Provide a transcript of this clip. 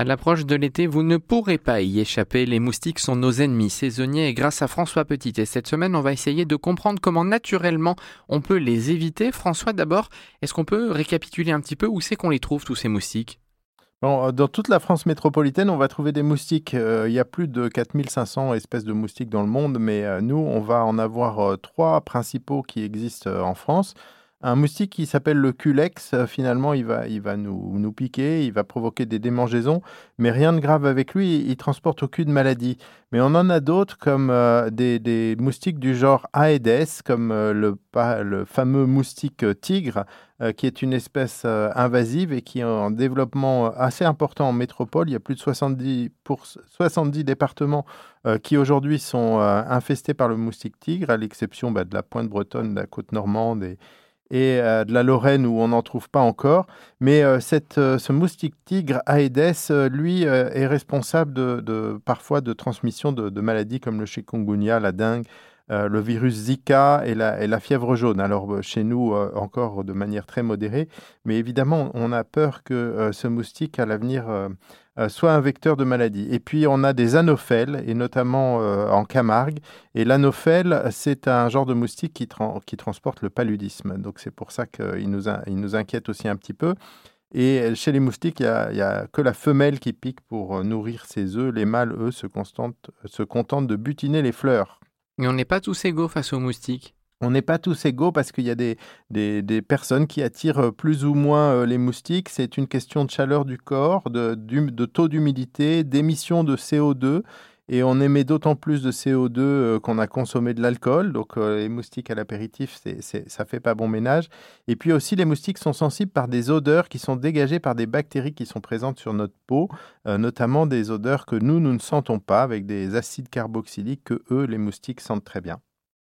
À l'approche de l'été, vous ne pourrez pas y échapper. Les moustiques sont nos ennemis saisonniers et grâce à François Petit. Et cette semaine, on va essayer de comprendre comment naturellement on peut les éviter. François, d'abord, est-ce qu'on peut récapituler un petit peu où c'est qu'on les trouve, tous ces moustiques? Euh, dans toute la France métropolitaine, on va trouver des moustiques. Euh, il y a plus de 4500 espèces de moustiques dans le monde, mais euh, nous, on va en avoir trois principaux qui existent en France un moustique qui s'appelle le culex, euh, finalement, il va, il va nous, piquer, il va provoquer des démangeaisons, mais rien de grave avec lui, il, transporte aucune maladie. Mais on en a d'autres comme euh, des, moustiques du genre Aedes, comme euh, le, fameux moustique tigre, qui est une espèce invasive et qui est en développement assez important en métropole. Il y a plus de 70, pour, 70 départements qui aujourd'hui sont infestés par le moustique tigre, à l'exception bah, de la pointe bretonne, de la côte normande et, et euh, de la Lorraine où on n'en trouve pas encore. Mais euh, cette, euh, ce moustique tigre Aedes, lui, est responsable de, parfois de transmission de, maladies comme le chikungunya, la dengue, le virus Zika et la, fièvre jaune. Alors chez nous, encore de manière très modérée, mais évidemment, on a peur que ce moustique, à l'avenir, soit un vecteur de maladie. Et puis on a des anophèles, et notamment euh, en Camargue. Et l'anophèle, c'est un genre de moustique qui, transporte le paludisme. Donc c'est pour ça qu'il nous, inquiète aussi un petit peu. Et chez les moustiques, il n'y a, que la femelle qui pique pour euh, nourrir ses œufs. Les mâles, eux, se, se contentent de butiner les fleurs. Mais on n'est pas tous égaux face aux moustiques? On n'est pas tous égaux parce qu'il y a des, des, personnes qui attirent euh, plus ou moins euh, les moustiques. C'est une question de chaleur du corps, de, de taux d'humidité, d'émission de CO2. Et on émet d'autant plus de CO2 euh, qu'on a consommé de l'alcool. Donc les moustiques à l'apéritif, ça fait pas bon ménage. Et puis aussi, les moustiques sont sensibles par des odeurs qui sont dégagées par des bactéries qui sont présentes sur notre peau, notamment des odeurs que nous, nous ne sentons pas avec des acides carboxyliques que eux, les moustiques, sentent très bien.